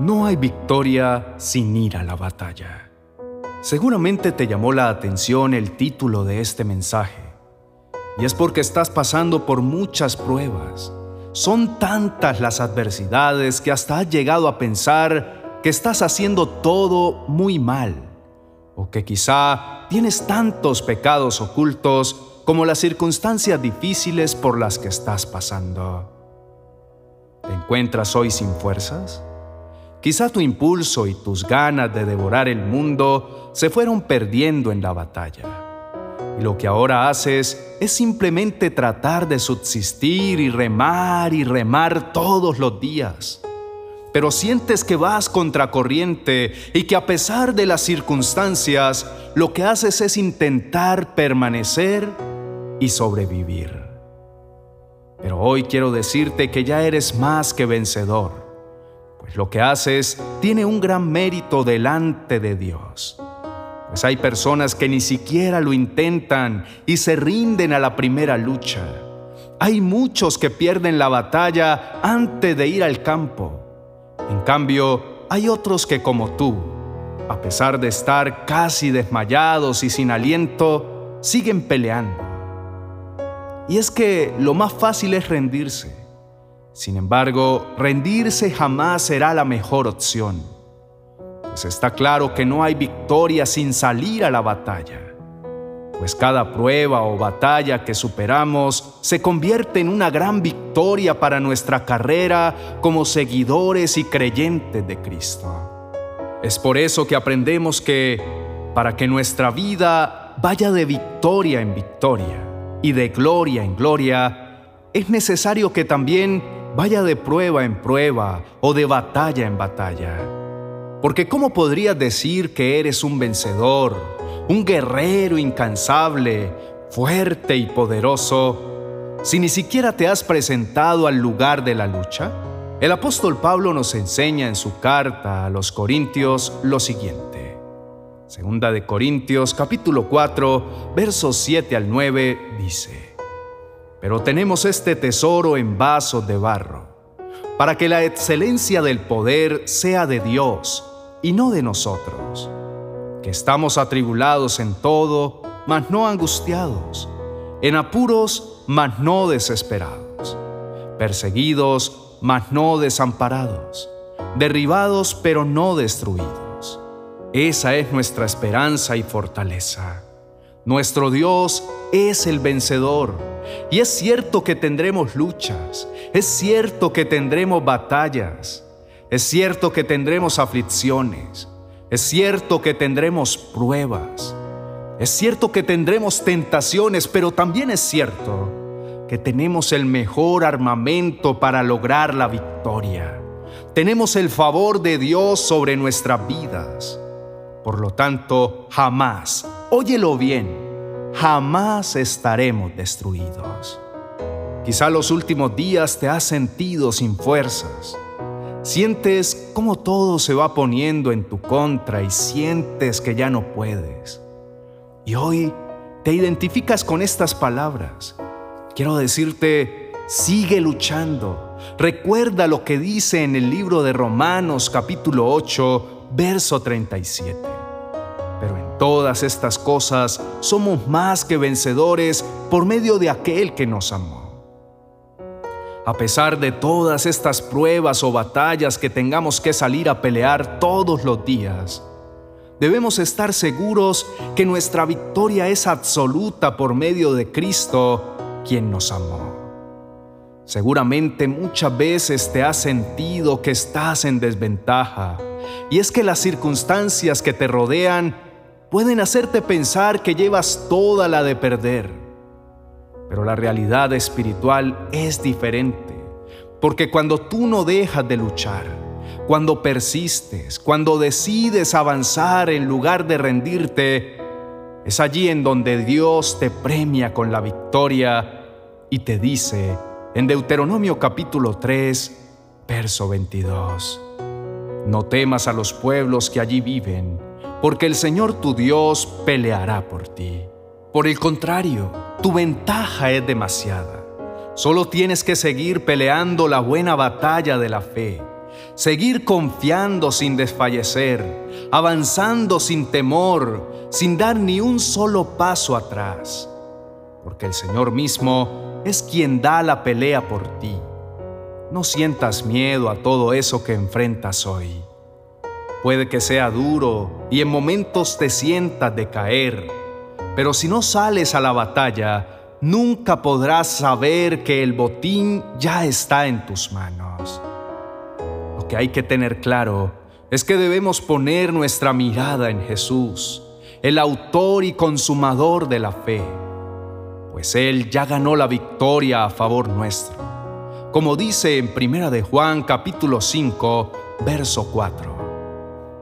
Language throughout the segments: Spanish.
No hay victoria sin ir a la batalla. Seguramente te llamó la atención el título de este mensaje. Y es porque estás pasando por muchas pruebas. Son tantas las adversidades que hasta has llegado a pensar que estás haciendo todo muy mal. O que quizá tienes tantos pecados ocultos como las circunstancias difíciles por las que estás pasando. ¿Te encuentras hoy sin fuerzas? Quizá tu impulso y tus ganas de devorar el mundo se fueron perdiendo en la batalla. Y lo que ahora haces es simplemente tratar de subsistir y remar y remar todos los días. Pero sientes que vas contracorriente y que a pesar de las circunstancias, lo que haces es intentar permanecer y sobrevivir. Pero hoy quiero decirte que ya eres más que vencedor lo que haces tiene un gran mérito delante de Dios. Pues hay personas que ni siquiera lo intentan y se rinden a la primera lucha. Hay muchos que pierden la batalla antes de ir al campo. En cambio, hay otros que como tú, a pesar de estar casi desmayados y sin aliento, siguen peleando. Y es que lo más fácil es rendirse. Sin embargo, rendirse jamás será la mejor opción, pues está claro que no hay victoria sin salir a la batalla, pues cada prueba o batalla que superamos se convierte en una gran victoria para nuestra carrera como seguidores y creyentes de Cristo. Es por eso que aprendemos que para que nuestra vida vaya de victoria en victoria y de gloria en gloria, es necesario que también vaya de prueba en prueba o de batalla en batalla. Porque ¿cómo podrías decir que eres un vencedor, un guerrero incansable, fuerte y poderoso, si ni siquiera te has presentado al lugar de la lucha? El apóstol Pablo nos enseña en su carta a los Corintios lo siguiente. Segunda de Corintios capítulo 4, versos 7 al 9 dice, pero tenemos este tesoro en vasos de barro, para que la excelencia del poder sea de Dios y no de nosotros, que estamos atribulados en todo, mas no angustiados, en apuros, mas no desesperados, perseguidos, mas no desamparados, derribados, pero no destruidos. Esa es nuestra esperanza y fortaleza. Nuestro Dios es el vencedor y es cierto que tendremos luchas, es cierto que tendremos batallas, es cierto que tendremos aflicciones, es cierto que tendremos pruebas, es cierto que tendremos tentaciones, pero también es cierto que tenemos el mejor armamento para lograr la victoria. Tenemos el favor de Dios sobre nuestras vidas. Por lo tanto, jamás, óyelo bien, jamás estaremos destruidos. Quizá los últimos días te has sentido sin fuerzas. Sientes cómo todo se va poniendo en tu contra y sientes que ya no puedes. Y hoy te identificas con estas palabras. Quiero decirte, sigue luchando. Recuerda lo que dice en el libro de Romanos capítulo 8, verso 37 todas estas cosas somos más que vencedores por medio de aquel que nos amó. A pesar de todas estas pruebas o batallas que tengamos que salir a pelear todos los días, debemos estar seguros que nuestra victoria es absoluta por medio de Cristo, quien nos amó. Seguramente muchas veces te has sentido que estás en desventaja, y es que las circunstancias que te rodean pueden hacerte pensar que llevas toda la de perder. Pero la realidad espiritual es diferente, porque cuando tú no dejas de luchar, cuando persistes, cuando decides avanzar en lugar de rendirte, es allí en donde Dios te premia con la victoria y te dice en Deuteronomio capítulo 3, verso 22, No temas a los pueblos que allí viven, porque el Señor tu Dios peleará por ti. Por el contrario, tu ventaja es demasiada. Solo tienes que seguir peleando la buena batalla de la fe. seguir confiando sin desfallecer, avanzando sin temor, sin dar ni un solo paso atrás, porque el Señor mismo es quien da la pelea por ti. No sientas miedo a todo eso que enfrentas hoy. Puede que sea duro y en momentos te sientas decaer, pero si no sales a la batalla, nunca podrás saber que el botín ya está en tus manos. Lo que hay que tener claro es que debemos poner nuestra mirada en Jesús, el autor y consumador de la fe, pues Él ya ganó la victoria a favor nuestro. Como dice en Primera de Juan capítulo 5, verso 4.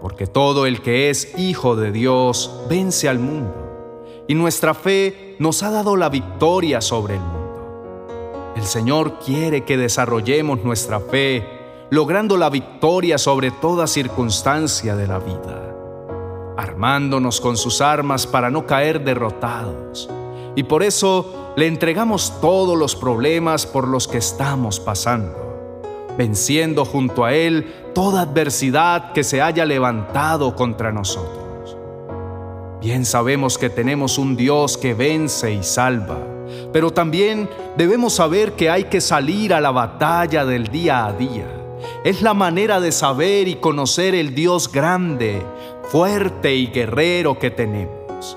Porque todo el que es hijo de Dios vence al mundo y nuestra fe nos ha dado la victoria sobre el mundo. El Señor quiere que desarrollemos nuestra fe, logrando la victoria sobre toda circunstancia de la vida, armándonos con sus armas para no caer derrotados. Y por eso le entregamos todos los problemas por los que estamos pasando, venciendo junto a Él toda adversidad que se haya levantado contra nosotros. Bien sabemos que tenemos un Dios que vence y salva, pero también debemos saber que hay que salir a la batalla del día a día. Es la manera de saber y conocer el Dios grande, fuerte y guerrero que tenemos.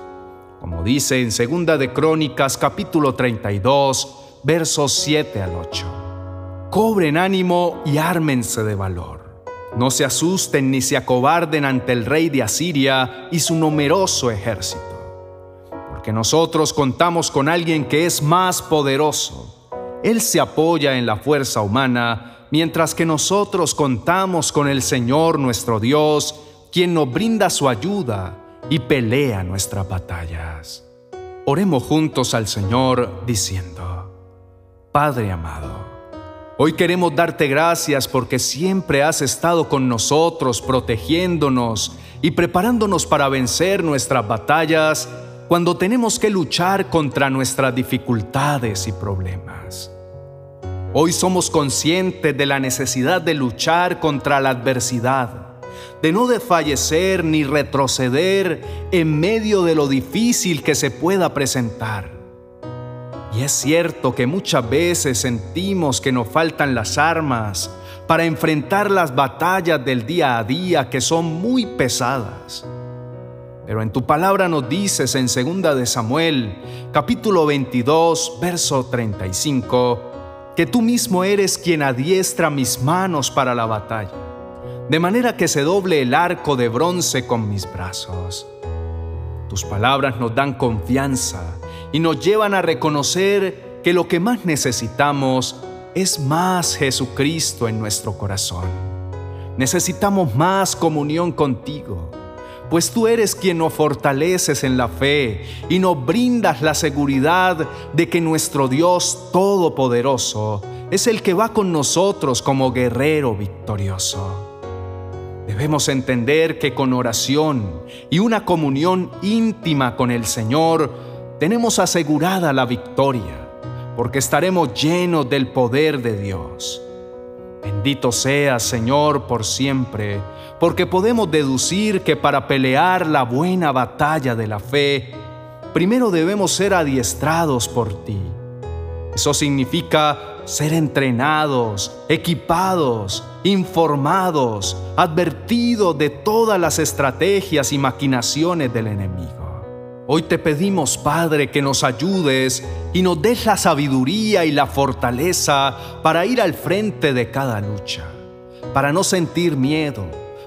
Como dice en Segunda de Crónicas capítulo 32, versos 7 al 8. Cobren ánimo y ármense de valor no se asusten ni se acobarden ante el rey de Asiria y su numeroso ejército, porque nosotros contamos con alguien que es más poderoso. Él se apoya en la fuerza humana, mientras que nosotros contamos con el Señor nuestro Dios, quien nos brinda su ayuda y pelea nuestras batallas. Oremos juntos al Señor diciendo, Padre amado, Hoy queremos darte gracias porque siempre has estado con nosotros, protegiéndonos y preparándonos para vencer nuestras batallas cuando tenemos que luchar contra nuestras dificultades y problemas. Hoy somos conscientes de la necesidad de luchar contra la adversidad, de no desfallecer ni retroceder en medio de lo difícil que se pueda presentar. Y es cierto que muchas veces sentimos que nos faltan las armas para enfrentar las batallas del día a día que son muy pesadas. Pero en tu palabra nos dices en 2 de Samuel, capítulo 22, verso 35, que tú mismo eres quien adiestra mis manos para la batalla, de manera que se doble el arco de bronce con mis brazos. Tus palabras nos dan confianza y nos llevan a reconocer que lo que más necesitamos es más Jesucristo en nuestro corazón. Necesitamos más comunión contigo, pues tú eres quien nos fortaleces en la fe y nos brindas la seguridad de que nuestro Dios Todopoderoso es el que va con nosotros como guerrero victorioso. Debemos entender que con oración y una comunión íntima con el Señor, tenemos asegurada la victoria, porque estaremos llenos del poder de Dios. Bendito sea, Señor, por siempre, porque podemos deducir que para pelear la buena batalla de la fe, primero debemos ser adiestrados por ti. Eso significa ser entrenados, equipados, informados, advertidos de todas las estrategias y maquinaciones del enemigo. Hoy te pedimos, Padre, que nos ayudes y nos des la sabiduría y la fortaleza para ir al frente de cada lucha, para no sentir miedo,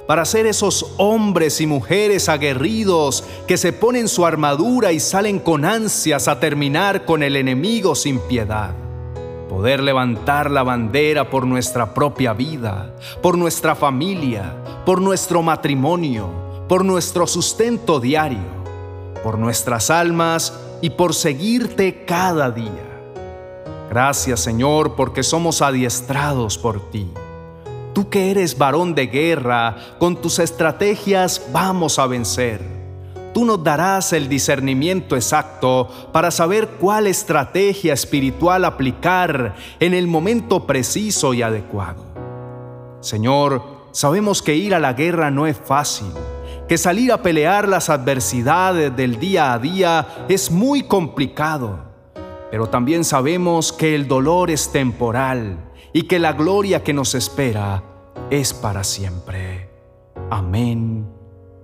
para ser esos hombres y mujeres aguerridos que se ponen su armadura y salen con ansias a terminar con el enemigo sin piedad. Poder levantar la bandera por nuestra propia vida, por nuestra familia, por nuestro matrimonio, por nuestro sustento diario por nuestras almas y por seguirte cada día. Gracias Señor porque somos adiestrados por ti. Tú que eres varón de guerra, con tus estrategias vamos a vencer. Tú nos darás el discernimiento exacto para saber cuál estrategia espiritual aplicar en el momento preciso y adecuado. Señor, sabemos que ir a la guerra no es fácil, que salir a pelear las adversidades del día a día es muy complicado, pero también sabemos que el dolor es temporal y que la gloria que nos espera es para siempre. Amén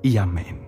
y amén.